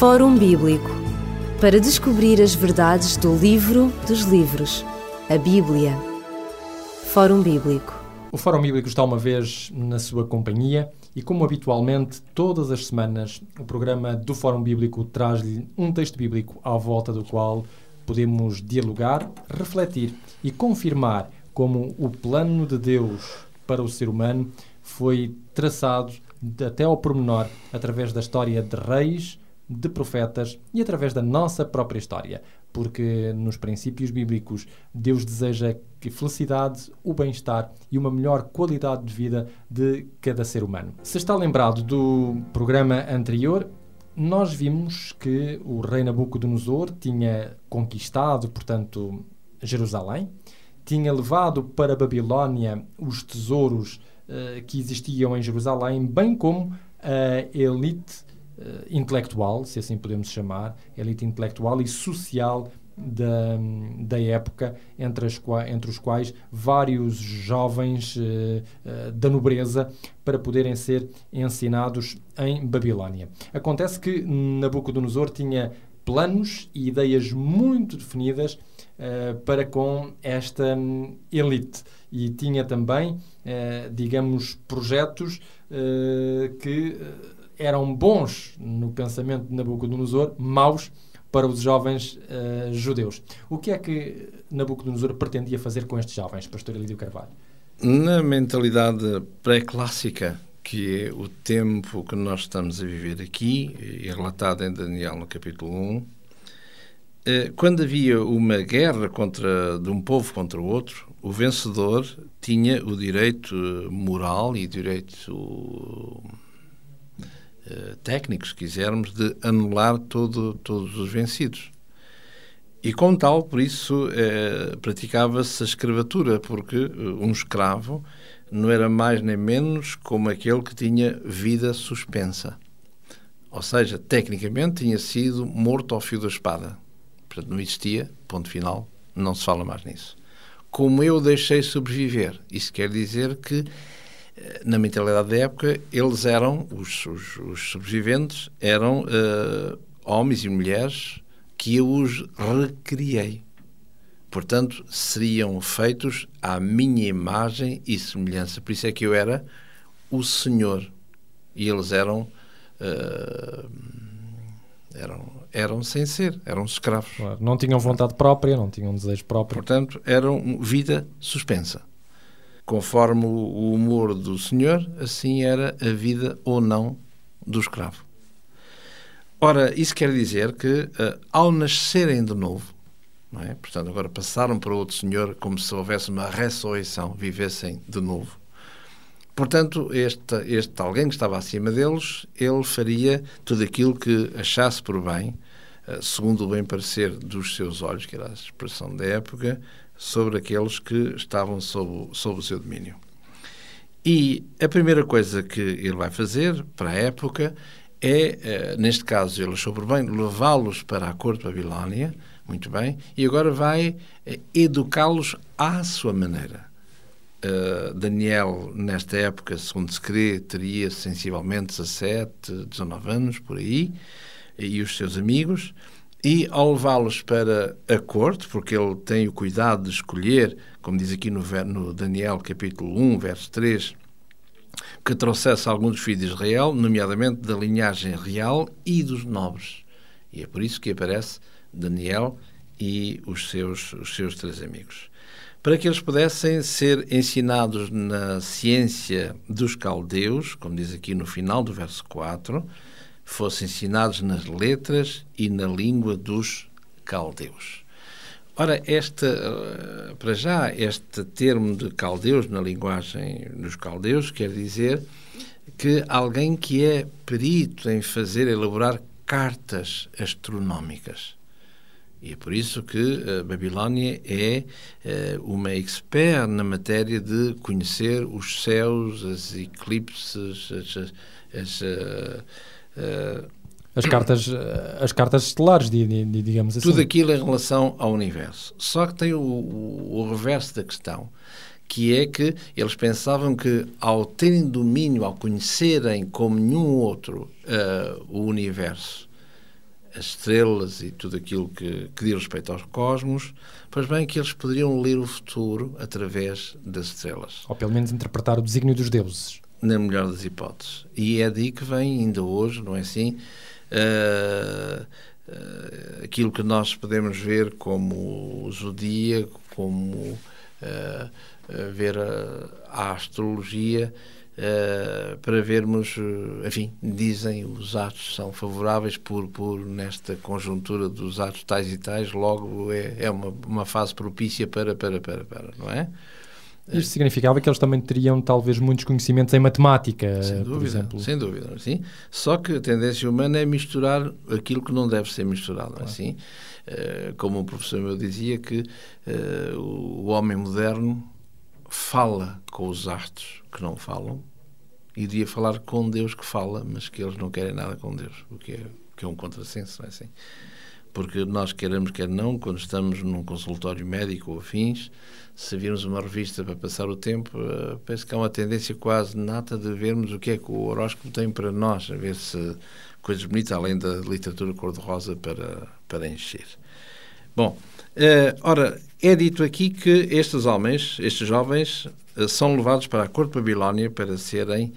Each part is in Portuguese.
Fórum Bíblico para descobrir as verdades do livro dos livros, a Bíblia. Fórum Bíblico. O Fórum Bíblico está uma vez na sua companhia e, como habitualmente, todas as semanas, o programa do Fórum Bíblico traz-lhe um texto bíblico à volta do qual podemos dialogar, refletir e confirmar como o plano de Deus para o ser humano foi traçado até ao pormenor através da história de reis, de profetas e através da nossa própria história, porque nos princípios bíblicos Deus deseja que felicidade, o bem-estar e uma melhor qualidade de vida de cada ser humano. Se está lembrado do programa anterior, nós vimos que o rei Nabucodonosor tinha conquistado, portanto, Jerusalém, tinha levado para Babilónia os tesouros uh, que existiam em Jerusalém, bem como a elite intelectual, se assim podemos chamar, elite intelectual e social da, da época, entre, as, entre os quais vários jovens uh, uh, da nobreza para poderem ser ensinados em Babilónia. Acontece que Nabucodonosor tinha planos e ideias muito definidas uh, para com esta um, elite e tinha também, digamos, projetos que eram bons no pensamento de Nabucodonosor, maus para os jovens uh, judeus. O que é que Nabucodonosor pretendia fazer com estes jovens, pastor Elídio Carvalho? Na mentalidade pré-clássica, que é o tempo que nós estamos a viver aqui, e relatado em Daniel no capítulo 1, eh, quando havia uma guerra contra, de um povo contra o outro, o vencedor tinha o direito moral e direito eh, técnicos, se quisermos, de anular todo, todos os vencidos. E como tal, por isso, eh, praticava-se a escravatura, porque eh, um escravo não era mais nem menos como aquele que tinha vida suspensa. Ou seja, tecnicamente tinha sido morto ao fio da espada. Portanto, não existia, ponto final, não se fala mais nisso. Como eu deixei sobreviver, isso quer dizer que na mentalidade da época, eles eram, os, os, os sobreviventes, eram uh, homens e mulheres que eu os recriei. Portanto, seriam feitos à minha imagem e semelhança. Por isso é que eu era o Senhor. E eles eram. Uh, eram, eram sem ser, eram escravos. Não tinham vontade própria, não tinham desejo próprio. Portanto, eram vida suspensa. Conforme o humor do senhor, assim era a vida ou não do escravo. Ora, isso quer dizer que, uh, ao nascerem de novo, é? portanto, agora passaram para outro senhor como se houvesse uma ressurreição, vivessem de novo. Portanto, este, este alguém que estava acima deles, ele faria tudo aquilo que achasse por bem, uh, segundo o bem parecer dos seus olhos, que era a expressão da época, sobre aqueles que estavam sob, sob o seu domínio. E a primeira coisa que ele vai fazer para a época é, eh, neste caso, ele achou por bem levá-los para a corte de Babilónia, muito bem, e agora vai eh, educá-los à sua maneira. Uh, Daniel, nesta época, segundo se crê, teria sensivelmente 17, 19 anos, por aí, e os seus amigos, e ao levá-los para a corte, porque ele tem o cuidado de escolher, como diz aqui no, no Daniel capítulo 1, verso 3, que trouxesse alguns filhos de Israel, nomeadamente da linhagem real e dos nobres. E é por isso que aparece Daniel e os seus, os seus três amigos. Para que eles pudessem ser ensinados na ciência dos caldeus, como diz aqui no final do verso 4, fossem ensinados nas letras e na língua dos caldeus. Ora, eh, para já, este termo de caldeus na linguagem dos caldeus quer dizer que alguém que é perito em fazer, elaborar cartas astronómicas. E é por isso que a eh, Babilónia é eh, uma expert na matéria de conhecer os céus, as eclipses, as, as, as as cartas, eh, as cartas estelares, digamos assim. Tudo aquilo em relação ao universo. Só que tem o, o, o reverso da questão, que é que eles pensavam que ao terem domínio, ao conhecerem como nenhum outro uh, o universo, as estrelas e tudo aquilo que, que diz respeito aos cosmos, pois bem que eles poderiam ler o futuro através das estrelas. Ou pelo menos interpretar o desígnio dos deuses. Na melhor das hipóteses. E é daí que vem, ainda hoje, não é assim? Uh, uh, aquilo que nós podemos ver como zodíaco, como uh, ver a, astrologia, para vermos, enfim, dizem os atos são favoráveis por, por nesta conjuntura dos atos tais e tais, logo é, é uma, uma fase propícia para, para, para, para, não é? Isto significava que eles também teriam talvez muitos conhecimentos em matemática, sem dúvida, por exemplo. Sem dúvida, sim. Só que a tendência humana é misturar aquilo que não deve ser misturado, claro. assim. Como o professor meu dizia que o homem moderno fala com os astros que não falam e devia falar com Deus que fala, mas que eles não querem nada com Deus, o que é, que é um contrassenso, não é assim? Porque nós queremos, quer não, quando estamos num consultório médico ou afins, se virmos uma revista para passar o tempo, uh, penso que há uma tendência quase nata de vermos o que é que o horóscopo tem para nós, a ver se coisas bonitas, além da literatura cor-de-rosa para, para encher. Bom, uh, ora, é dito aqui que estes homens, estes jovens, uh, são levados para a corte de Babilónia para serem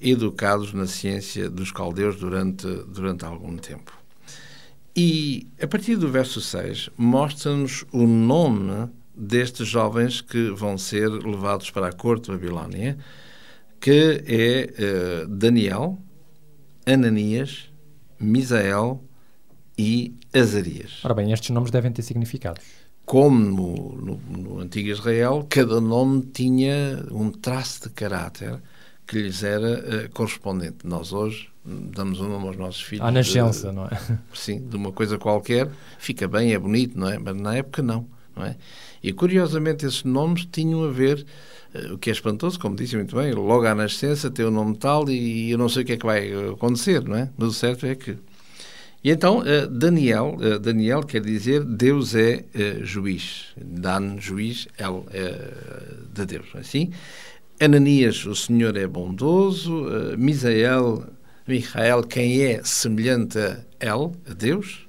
educados na ciência dos caldeus durante, durante algum tempo. E a partir do verso 6 mostra-nos o nome destes jovens que vão ser levados para a corte de Babilónia, que é Daniel, Ananias, Misael e Azarias. Ora bem, estes nomes devem ter significados. Como no, no, no, antigo Israel, cada nome tinha um traço de caráter que lhes era uh, correspondente. Nós hoje damos um nome aos nossos filhos. À nascença, de, não é? Sim, de uma coisa qualquer, fica bem, é bonito, não é? Mas na época não, não é? E curiosamente esses nomes tinham a ver, uh, o que é espantoso, como disse muito bem, logo à nascença tem o um nome tal e, e eu não sei o que é que vai acontecer, não é? Mas o certo é que e então, eh, Daniel, eh, Daniel quer dizer Deus é uh, juiz. Dan, juiz, El, é de Deus. É assim, Ananias, o Senhor é bondoso. Uh, Misael, Michael, quem é semelhante a El, a Deus.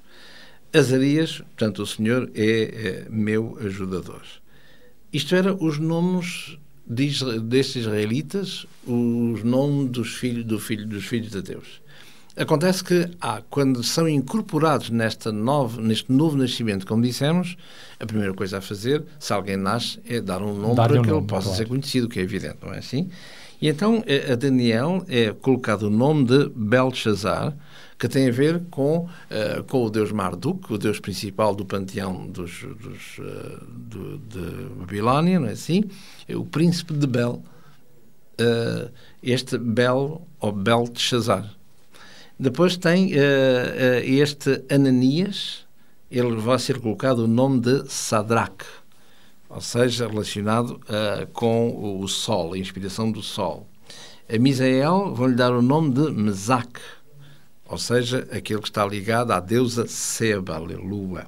Azarias, portanto, o Senhor é, é meu ajudador. Isto eram os nomes de, destes israelitas, os nomes dos filhos, do filho, dos filhos de Deus. Acontece que, ah, quando são incorporados nesta novo, neste novo nascimento, como dissemos, a primeira coisa a fazer, se alguém nasce, é dar um nome dar para um que nome, ele possa claro. ser conhecido, que é evidente, não é assim? E então a Daniel é colocado o nome de Belshazzar, que tem a ver com, uh, com o deus Marduk, o deus principal do panteão dos, dos, uh, do, de Babilónia, não é assim? É o príncipe de Bel. Uh, este Bel, ou Belshazzar. Depois tem uh, uh, este Ananias, ele vai ser colocado o nome de Sadraque, ou seja, relacionado uh, com o Sol, a inspiração do Sol. A Misael vão-lhe dar o nome de Mesaque, ou seja, aquele que está ligado à deusa Seba, aleluia.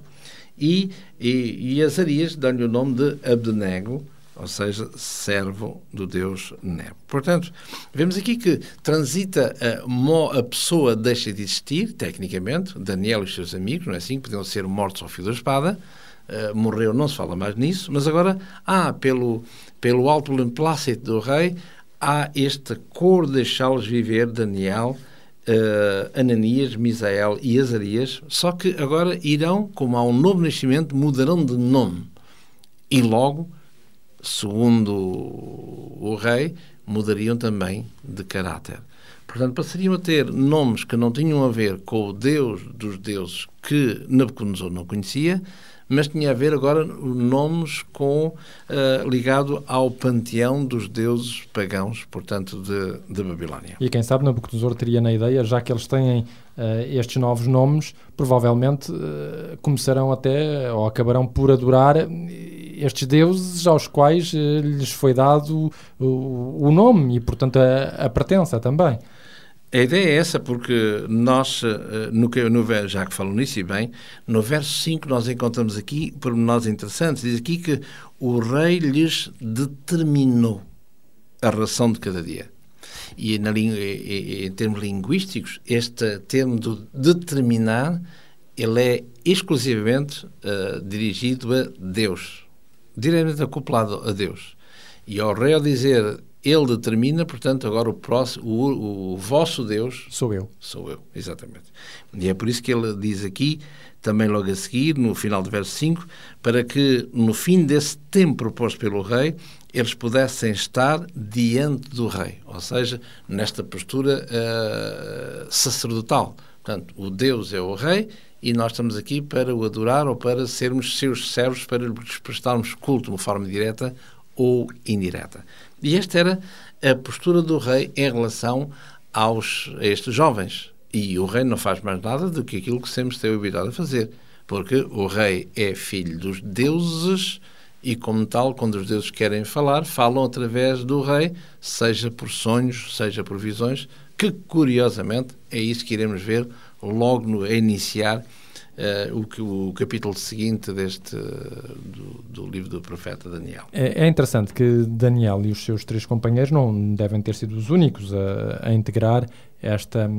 E, e, e Azarias dão-lhe o nome de Abdenego, ou seja, servo do Deus Nebo. Portanto, vemos aqui que transita a, a, pessoa deixa de existir, tecnicamente, Daniel e os seus amigos, não é assim? Podiam ser mortos ao fio da espada, uh, morreu, não se fala mais nisso, mas agora há, pelo, pelo alto beneplácito do rei, há esta cor de deixá-los viver, Daniel, uh, Ananias, Misael e Azarias, só que agora irão, como há um novo nascimento, mudarão de nome. E logo segundo o rei, mudariam também de caráter. Portanto, passariam a ter nomes que não tinham a ver com o Deus dos deuses que Nabucodonosor não conhecia, mas tinha a ver agora nomes com uh, ligado ao panteão dos deuses pagãos, portanto, de, de Babilónia. E quem sabe Nabucodonosor teria na ideia, já que eles têm uh, estes novos nomes, provavelmente uh, começarão até ou acabarão por adorar estes deuses aos quais lhes foi dado o, o nome e, portanto, a, a pertença também. A ideia é essa, porque nós, eh, no, no, já que falam nisso e bem, no verso 5 nós encontramos aqui pormenores interessantes. Diz aqui que o rei lhes determinou a ração de cada dia. E na, em termos linguísticos, este termo do determinar, ele é exclusivamente uh, dirigido a Deus, diretamente acoplado a Deus. E ao rei ao dizer ele determina, portanto, agora o, próximo, o, o, vosso Deus. Sou eu. Sou eu, exatamente. E é por isso que ele diz aqui, também logo a seguir, no final do verso 5, para que no fim desse tempo proposto pelo rei, eles pudessem estar diante do rei, ou seja, nesta postura uh, sacerdotal. Portanto, o Deus é o rei e nós estamos aqui para o adorar ou para sermos seus servos, para lhes prestarmos culto de uma forma direta ou indireta. E esta era a postura do rei em relação aos, a estes jovens. E o rei não faz mais nada do que aquilo que sempre esteve habituado a fazer. Porque o rei é filho dos deuses e, como tal, quando os deuses querem falar, falam através do rei, seja por sonhos, seja por visões, que, curiosamente, é isso que iremos ver logo no, a iniciar uh, o, o, capítulo seguinte deste do, do, livro do profeta Daniel. É, é, interessante que Daniel e os seus três companheiros não devem ter sido os únicos a, a integrar esta,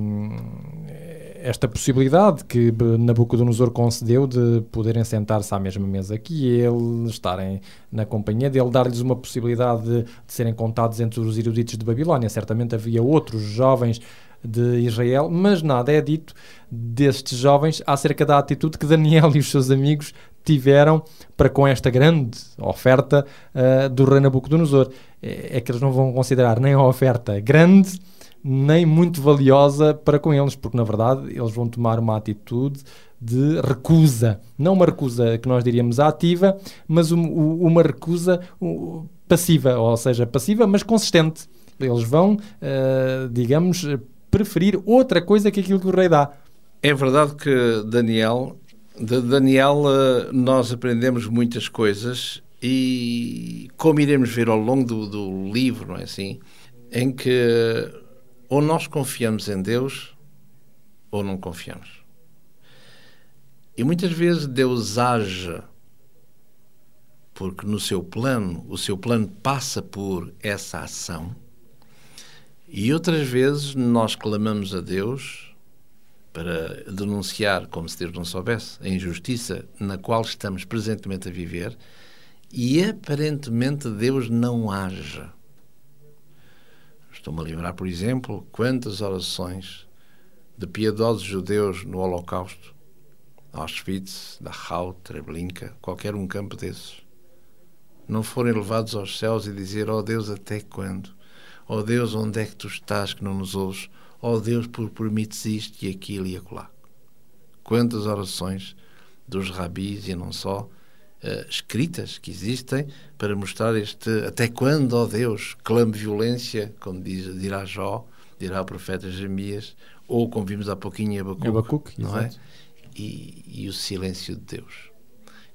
esta possibilidade que Nabucodonosor concedeu de poderem sentar-se à mesma mesa que ele, estarem na companhia dele, dar-lhes uma possibilidade de, de serem contados entre os eruditos de Babilónia. Certamente havia outros jovens de Israel, mas nada é dito destes jovens acerca da atitude que Daniel e os seus amigos tiveram para com esta grande oferta uh, do rei Nabucodonosor. É, é que eles não vão considerar nem a oferta grande, nem muito valiosa para com eles, porque na verdade eles vão tomar uma atitude de recusa. Não uma recusa que nós diríamos ativa, mas um, uma recusa passiva, ou seja, passiva, mas consistente. Eles vão, uh, digamos, preferir outra coisa que aquilo que o rei dá. É verdade que Daniel, de Daniel eh, nós aprendemos muitas coisas e como iremos ver ao longo do, do livro, não é assim, em que ou nós confiamos em Deus ou não confiamos. E muitas vezes Deus age porque no seu plano, o seu plano passa por essa ação e outras vezes nós clamamos a Deus para denunciar, como se Deus não soubesse, a injustiça na qual estamos presentemente a viver e aparentemente Deus não haja. Estou-me a lembrar, por exemplo, quantas orações de piedosos judeus no Holocausto, Auschwitz, Dachau, Treblinka, qualquer um campo desses, não forem levados aos céus e dizer, ó oh Deus, até quando? Ó oh Deus, onde é que tu estás que não nos ouves? Ó oh Deus, por permites isto e aquilo e acolá. Quantas orações dos rabis e não só, uh, escritas que existem para mostrar este até quando, ó oh Deus, clame violência, como diz, dirá Jó, dirá o profeta Jeremias, ou como vimos há pouquinho em Abacuque, Abacuque não é? E, e, o silêncio de Deus.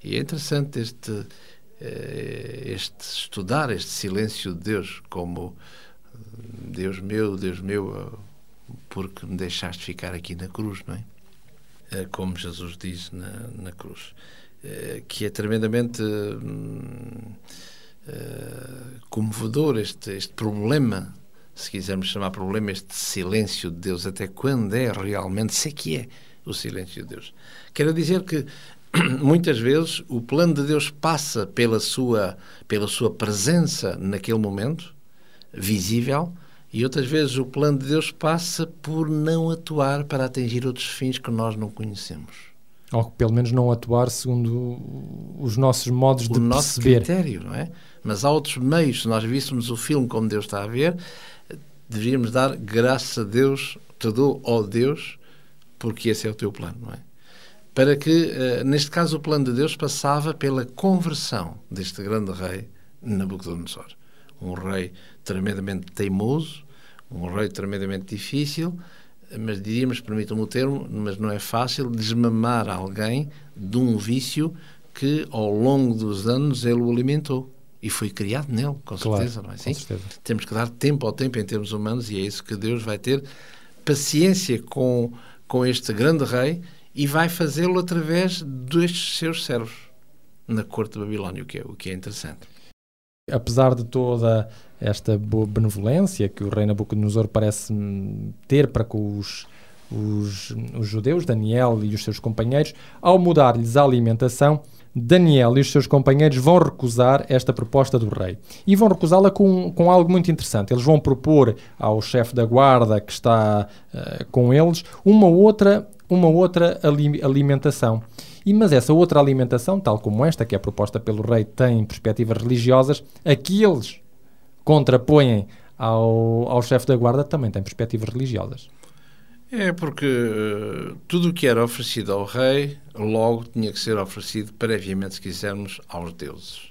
E é interessante este, eh, este estudar este silêncio de Deus como Deus meu, Deus meu, porque me deixaste ficar aqui na cruz, não é? é como Jesus diz na, na cruz. É, que é tremendamente hum, comovedor este, este problema, se quisermos chamar problema, este silêncio de Deus. Até quando é realmente, se é que é o silêncio de Deus. Quero dizer que muitas vezes o plano de Deus passa pela sua, pela sua presença naquele momento visível, e outras vezes o plano de Deus passa por não atuar para atingir outros fins que nós não conhecemos. Ou pelo menos não atuar segundo os nossos modos o de nosso perceber. critério, não é? Mas há outros meios. Se nós víssemos o filme como Deus está a ver, deveríamos dar graças a Deus, te dou, ó Deus, porque esse é o teu plano, não é? Para que, eh, neste caso, o plano de Deus passava pela conversão deste grande rei Nabucodonosor um rei tremendamente teimoso, um rei tremendamente difícil, mas diríamos, permitam-me o termo, mas não é fácil desmamar alguém de um vício que ao longo dos anos ele o alimentou. E foi criado nele, com certeza, claro, não é assim? certeza. Temos que dar tempo ao tempo em termos humanos e é isso que Deus vai ter paciência com, com este grande rei e vai fazê-lo através destes seus servos na corte de Babilónia, o que é, o que é interessante. apesar de toda esta boa benevolência que o rei Nabucodonosor parece ter para com os, os, os judeus, Daniel e os seus companheiros, ao mudar-lhes a alimentação, Daniel e os seus companheiros vão recusar esta proposta do rei. E vão recusá-la com, com algo muito interessante. Eles vão propor ao chefe da guarda que está uh, com eles uma outra, uma outra alimentação. E, mas essa outra alimentação, tal como esta, que é proposta pelo rei, tem perspectivas religiosas, aqueles contrapõem ao, ao chefe da guarda também têm perspectivas religiosas. É porque uh, tudo o que era oferecido ao rei logo tinha que ser oferecido previamente, se quisermos, aos deuses.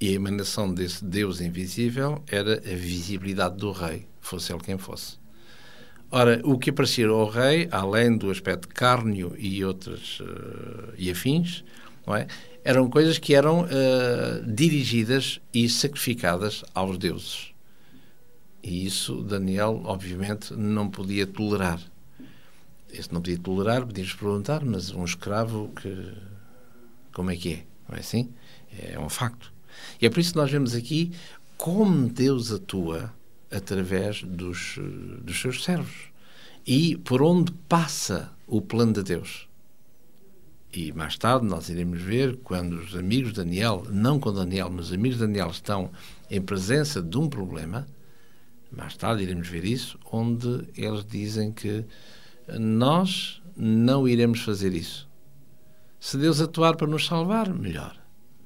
E a emanação desse Deus invisível era a visibilidade do rei, fosse ele quem fosse. Ora, o que aparecia ao rei, além do aspecto cárneo e outras uh, e afins, não é? Eram coisas que eram uh, dirigidas e sacrificadas aos deuses. E isso Daniel, obviamente, não podia tolerar. Esse não podia tolerar, podíamos perguntar, mas um escravo, que, como é que é? Não é assim? É um facto. E é por isso que nós vemos aqui como Deus atua através dos, dos seus servos e por onde passa o plano de Deus. E mais tarde nós iremos ver quando os amigos de Daniel, não com Daniel, mas os amigos de Daniel estão em presença de um problema, mais tarde iremos ver isso, onde eles dizem que nós não iremos fazer isso. Se Deus atuar para nos salvar, melhor.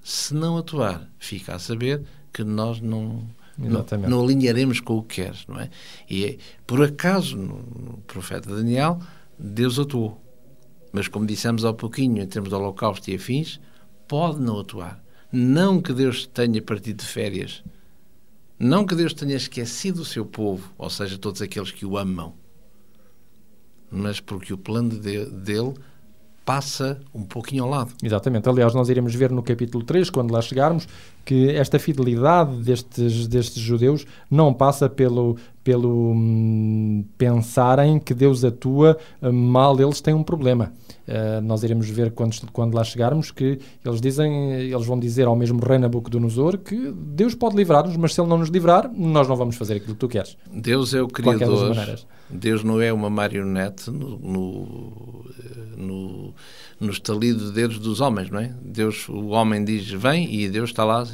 Se não atuar, fica a saber que nós não, não, não, alinharemos com o que queres, não é? E por acaso, no profeta Daniel, Deus atuou. Mas, como dissemos há pouquinho, em termos de holocausto e afins, pode não atuar. Não que Deus tenha partido de férias não que Deus tenha esquecido o seu povo, ou seja, todos aqueles que o amam, mas porque o plano de, dele passa um pouquinho ao lado. Exatamente. Aliás, nós iremos ver no capítulo 3, quando lá chegarmos, que esta fidelidade destes, destes judeus não passa pelo, pelo hum, pensarem que Deus atua hum, mal, eles têm um problema. Uh, nós iremos ver quando, quando lá chegarmos que eles dizem, eles vão dizer ao mesmo rei Nabucodonosor que Deus pode livrar-nos, mas se ele não nos livrar, nós não vamos fazer aquilo que tu queres. Deus é o Criador. Deus não é uma marionete no, no, no, no estalido de dedos dos homens, não é? Deus, o homem diz vem e Deus está lá,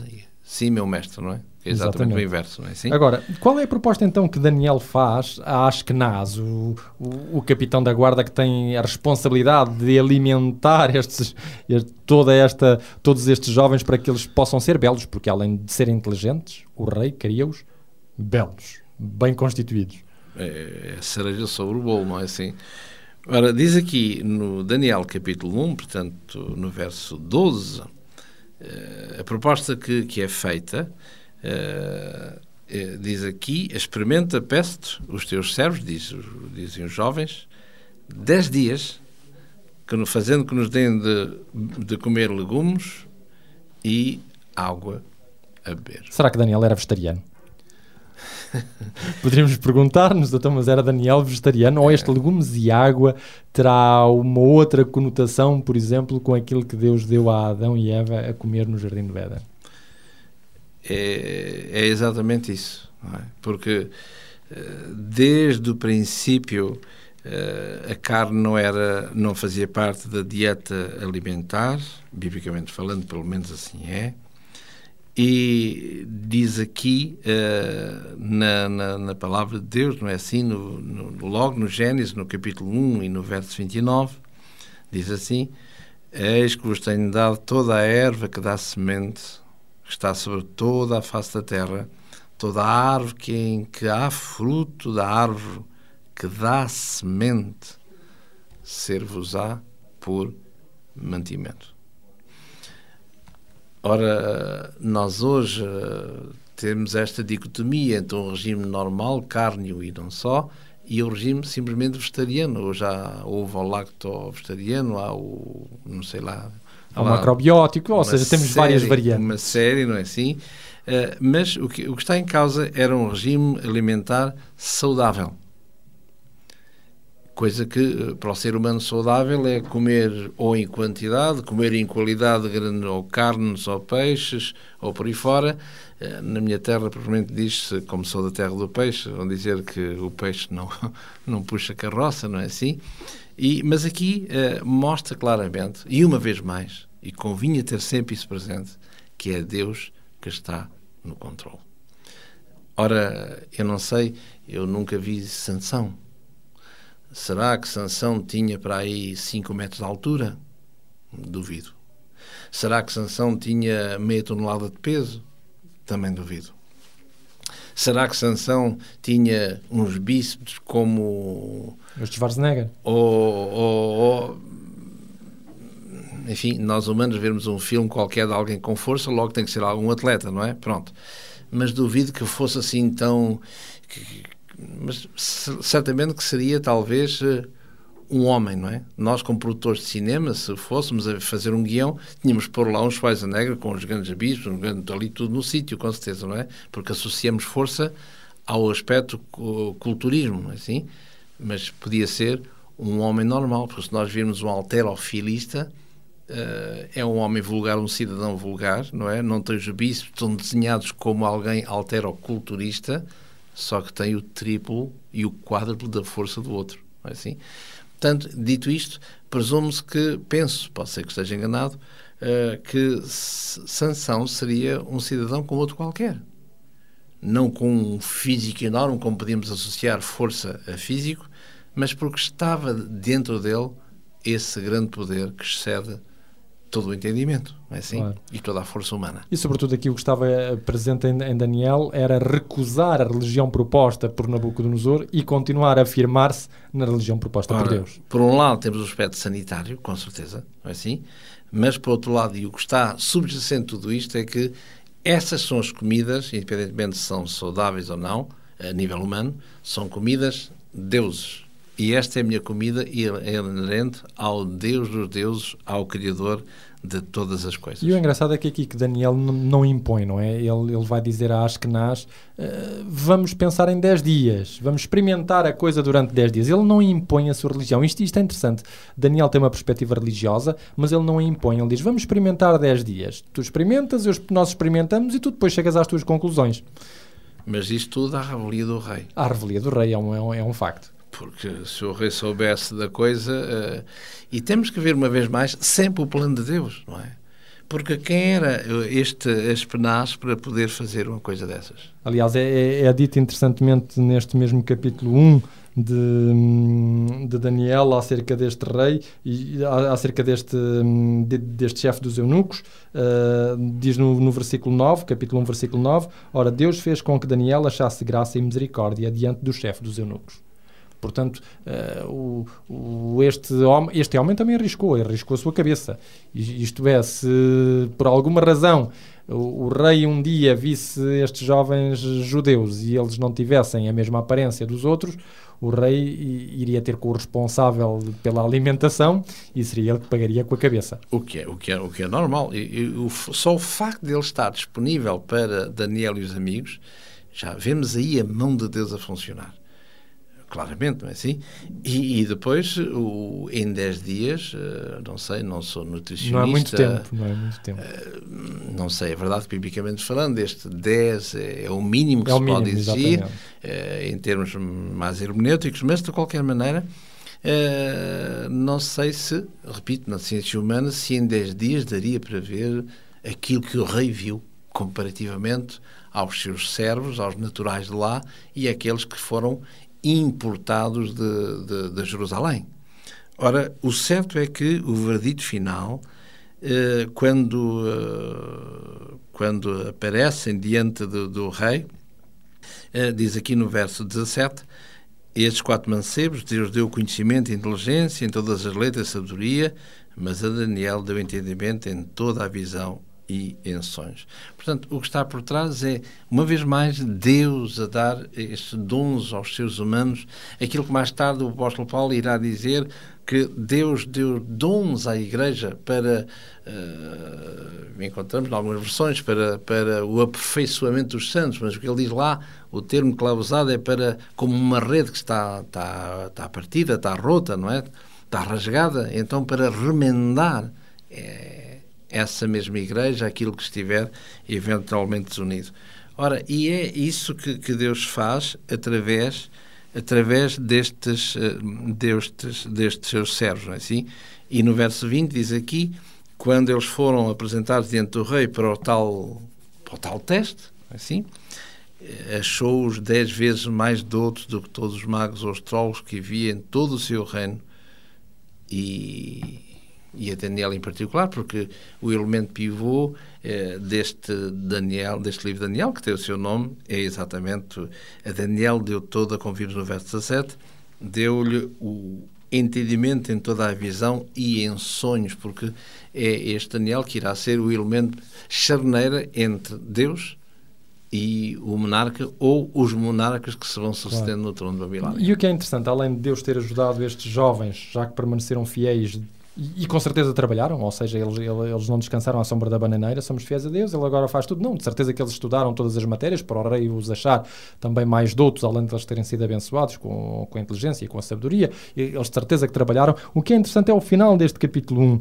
sim, meu mestre, não é? É exatamente, exatamente, o inverso, não é assim? Agora, qual é a proposta então que Daniel faz a Ashkenaz, o, o, o, capitão da guarda que tem a responsabilidade de alimentar estes, toda esta, todos estes jovens para que eles possam ser belos, porque além de serem inteligentes, o rei queria-os belos, bem constituídos. É, é cereja sobre o bolo, não é assim? Ora, diz aqui no Daniel capítulo 1, portanto, no verso 12, eh, a proposta que, que é feita Uh, diz aqui, experimenta, peço os teus servos, diz, dizem os jovens, dez dias, que, fazendo que nos deem de, de comer legumes e água a beber. Será que Daniel era vegetariano? Poderíamos perguntar-nos, então, mas era Daniel vegetariano ou este legumes e água terá uma outra conotação, por exemplo, com aquilo que Deus deu a Adão e Eva a comer no Jardim do Éden? é, é exatamente isso. É? Porque eh, desde o princípio eh, a carne não era não fazia parte da dieta alimentar biblicamente falando pelo menos assim é e diz aqui uh, na, na, na, palavra de Deus não é assim no, no, logo no Gênesis no capítulo 1 e no verso 29 diz assim eis que vos tenho dado toda a erva que dá semente que está sobre toda a face da terra, toda a árvore que, em que há fruto da árvore que dá semente, ser-vos-á por mantimento. Ora, nós hoje eh, temos esta dicotomia entre um regime normal, cárneo e não só, e o regime simplesmente vegetariano. Ou já houve o lacto vegetariano, há o, não sei lá, Há um macrobiótico, ou seja, temos série, várias variantes. Uma série, não é assim? Uh, mas o que, o que está em causa era um regime alimentar saudável. Coisa que eh, para o ser humano saudável é comer ou em quantidade, comer em qualidade ou carnes ou peixes ou por aí fora. Eh, na minha terra, provavelmente diz-se, como sou da terra do peixe, vão dizer que o peixe não, não puxa carroça, não é assim? E, mas aqui uh, mostra claramente, e uma vez mais, e convinha ter sempre isso presente, que é Deus que está no controle. Ora, eu não sei, eu nunca vi Sansão Será que Sansão tinha para aí 5 metros de altura? Duvido. Será que Sansão tinha meia tonelada de peso? Também duvido. Será que Sansão tinha uns bíceps como... Os de Schwarzenegger? Ou, ou, ou, Enfim, nós humanos vermos um filme qualquer de alguém com força, logo tem que ser algum atleta, não é? Pronto. Mas duvido que fosse assim tão... Que, mas certamente que seria talvez eh, um homem, não é? Nós, como produtores de cinema, se fôssemos a fazer um guião, tínhamos pôr lá um Schwarzenegger com os grandes bispos, um grande, ali tudo no sítio, com certeza, não é? Porque associamos força ao aspecto culturismo, é assim? Mas podia ser um homem normal, porque se nós virmos um alterofilista, uh, é um homem vulgar, um cidadão vulgar, não é? Não tem os bíceps, estão desenhados como alguém alteroculturista, só que tem o triplo e o quádruplo da força do outro. Não é assim? Portanto, dito isto, presumo-se que, penso, pode ser que esteja enganado, uh, que Sansão seria um cidadão como outro qualquer. Não com um físico enorme, como podíamos associar força a físico, mas porque estava dentro dele esse grande poder que excede todo o entendimento, é assim? Claro. E toda a força humana. E sobretudo aqui o que estava eh, presente em, em Daniel era recusar a religião proposta por Nabucodonosor e continuar a afirmar-se na religião proposta Ora, por Deus. Por um lado temos o aspecto sanitário, com certeza, não é assim? Mas por outro lado, e o que está subjacente tudo isto é que essas são as comidas, independentemente se são saudáveis ou não, a nível humano, são comidas deuses. E esta é a minha comida e é inerente ao Deus dos deuses, ao Criador de todas as coisas. E o engraçado é que aqui que Daniel não impõe, não é? Ele, ele vai dizer a Ashkenaz, uh, vamos pensar em 10 dias, vamos experimentar a coisa durante 10 dias. Ele não impõe a sua religião. Isto, isto é interessante. Daniel tem uma perspectiva religiosa, mas ele não impõe. Ele diz, vamos experimentar 10 dias. Tu experimentas, eu, nós experimentamos e tu depois chegas às tuas conclusões. Mas isto tudo à revelia do rei. À revelia do rei, é um, é um, é um facto porque se o rei soubesse da coisa. Uh, e temos que ver uma vez mais sempre o plano de Deus, não é? Porque quem era este Aspenaz para poder fazer uma coisa dessas? Aliás, é, é, é dito interessantemente neste mesmo capítulo 1 de, de Daniel acerca deste rei e acerca deste, de, deste chefe dos eunucos. Uh, diz no, no versículo 9, capítulo 1, versículo 9: Ora, Deus fez com que Daniel achasse graça e misericórdia diante do chefe dos eunucos. Portanto, uh, o, o, este, homem, este homem também arriscou, arriscou a sua cabeça. Isto é, se por alguma razão o, o, rei um dia visse estes jovens judeus e eles não tivessem a mesma aparência dos outros, o rei iria ter com o responsável pela alimentação e seria ele que pagaria com a cabeça. O que é, o que é, o que é normal. E, e, o, só o facto de ele estar disponível para Daniel e os amigos, já vemos aí a mão de Deus a funcionar claramente, não é assim? E, e depois, o, em 10 dias, uh, não sei, não sou nutricionista. Não é muito tempo, não é muito tempo. Não sei, é verdade, biblicamente falando, este 10 é, é o mínimo que é se mínimo, pode exigir, uh, em termos mais hermenêuticos, mas de qualquer maneira, não sei se, repito, na ciência humana, se em 10 dias daria para ver aquilo que o rei viu comparativamente aos seus servos, aos naturais de lá e aqueles que foram importados de, de, de Jerusalém. Ora, o certo é que o verdito final, eh, quando, eh, quando aparecem diante do, do rei, eh, diz aqui no verso 17: Estes quatro mancebos, Deus deu conhecimento e inteligência em todas as letras e sabedoria, mas a Daniel deu entendimento em toda a visão e sonhos. Portanto, o que está por trás é, uma vez mais, Deus a dar estes dons aos seres humanos, aquilo que mais tarde o apóstolo Paulo irá dizer que Deus deu dons à Igreja para, uh, encontramos em algumas versões, para, para o aperfeiçoamento dos santos, mas o que ele diz lá, o termo que lá usado é para, como uma rede que está, está, está partida, está rota, não é? Está rasgada, então para remendar. É, essa mesma igreja, aquilo que estiver eventualmente desunido. Ora, e é isso que, que Deus faz através através destes, eh, destes, destes seus servos, não é assim? E no verso 20 diz aqui, quando eles foram apresentados diante do rei para o tal, para o tal teste, é assim? Eh, achou-os dez vezes mais doutos do que todos os magos ou astrólogos que havia em todo o seu reino e e a Daniel em particular, porque o elemento pivô eh, deste Daniel, deste livro Daniel, que tem o seu nome, é exatamente a Daniel deu toda, como vimos no verso 17, deu-lhe o entendimento em toda a visão e em sonhos, porque é este Daniel que irá ser o elemento charneira entre Deus e o monarca ou os monarcas que se vão sucedendo claro. no trono de Babilónia. E o que é interessante, além de Deus ter ajudado estes jovens, já que permaneceram fiéis e, com certeza trabalharam, ou seja, eles, eles não descansaram à sombra da bananeira, somos fiéis a Deus, ele agora faz tudo. Não, de certeza que eles estudaram todas as matérias para o rei os achar também mais doutos, além de eles terem sido abençoados com, com a inteligência e com a sabedoria. Eles de certeza que trabalharam. O que é interessante é o final deste capítulo 1,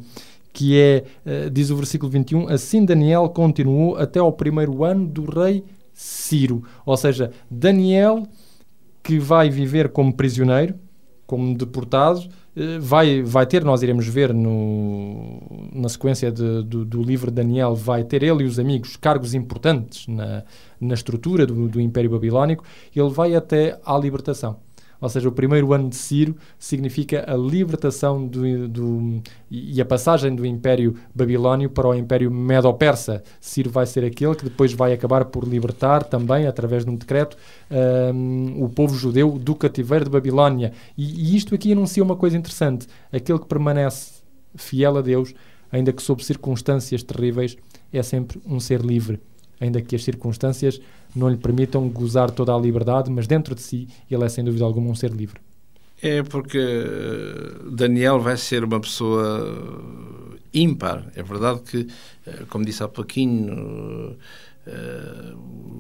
que é, uh, diz o versículo 21, assim Daniel continuou até ao primeiro ano do rei Ciro. Ou seja, Daniel que vai viver como prisioneiro, como deportado, eh, vai, vai ter, nós iremos ver no, na sequência de, do, do, livro de Daniel, vai ter ele e os amigos cargos importantes na, na estrutura do, do Império Babilónico, ele vai até à libertação. Ou seja, o primeiro ano de Ciro significa a libertação do, do, e a passagem do Império Babilónio para o Império Medo-Persa. Ciro vai ser aquele que depois vai acabar por libertar também, através de um decreto, um, o povo judeu do cativeiro de Babilónia. E, e isto aqui anuncia uma coisa interessante: aquele que permanece fiel a Deus, ainda que sob circunstâncias terríveis, é sempre um ser livre ainda que as circunstâncias não lhe permitam gozar toda a liberdade, mas dentro de si ele é sem dúvida alguma um ser livre. É porque eh, Daniel vai ser uma pessoa ímpar. É verdade que, eh, como disse há pouquinho, eh,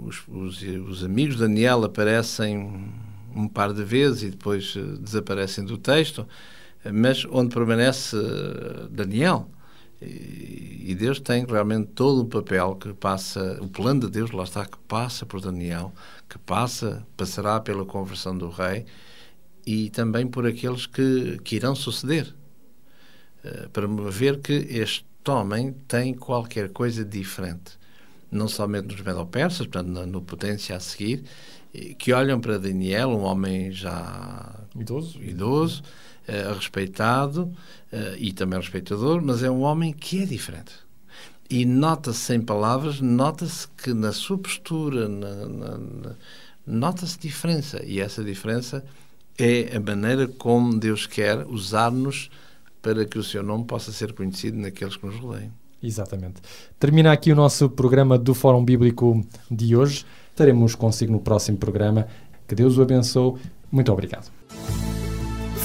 os, os, os amigos de Daniel aparecem um par de vezes e depois desaparecem do texto, mas onde permanece Daniel e Deus tem realmente todo o papel que passa, o plano de Deus, lá está, que passa por Daniel, que passa, passará pela conversão do rei e também por aqueles que, que irão suceder. Eh, para ver que este homem tem qualquer coisa diferente. Não somente nos Medo-Persas, portanto, no, no Potência a seguir, que olham para Daniel, um homem já idoso, idoso uh, respeitado uh, e também respeitador, mas é um homem que é diferente. E nota-se sem palavras, nota-se que na sua postura, na, na, na, nota-se diferença. E essa diferença é a maneira como Deus quer usar-nos para que o seu nome possa ser conhecido naqueles que nos rodeiam. Exatamente. Termina aqui o nosso programa do Fórum Bíblico de hoje. Estaremos consigo no próximo programa. Que Deus o abençoe. Muito obrigado.